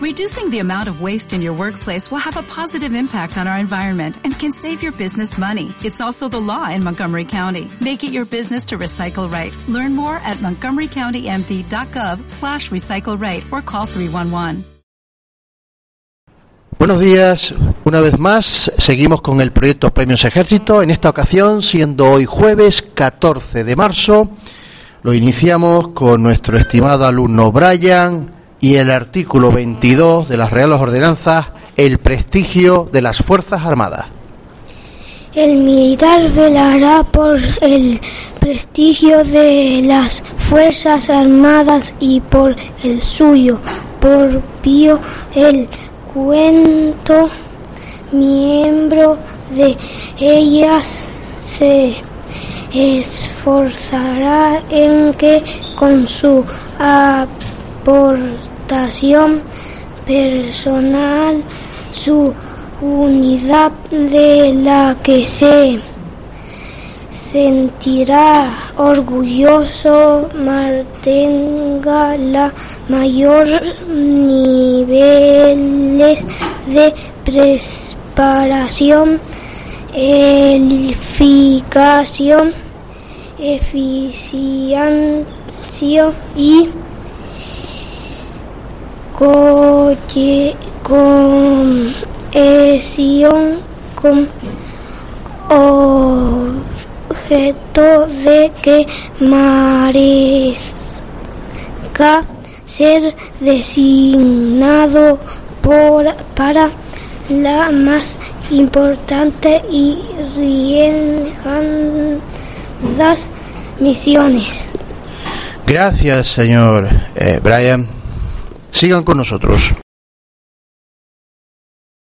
Reducing the amount of waste in your workplace will have a positive impact on our environment and can save your business money. It's also the law in Montgomery County. Make it your business to recycle right. Learn more at montgomerycountymd.gov slash recycle right or call 311. Buenos días, una vez más seguimos con el proyecto Premios Ejército, en esta ocasión siendo hoy jueves 14 de marzo, lo iniciamos con nuestro estimado alumno Brian, y el artículo 22 de las Reales Ordenanzas, el prestigio de las Fuerzas Armadas. El militar velará por el prestigio de las Fuerzas Armadas y por el suyo propio el cuento miembro de ellas se esforzará en que con su aportación personal su unidad de la que se sentirá orgulloso mantenga la mayor niveles de preparación eficacia eficiencia y cohesión con objeto de que merezca ser designado por, para la más importante y riesgosas misiones. Gracias, señor eh, Brian. Sigan con nosotros.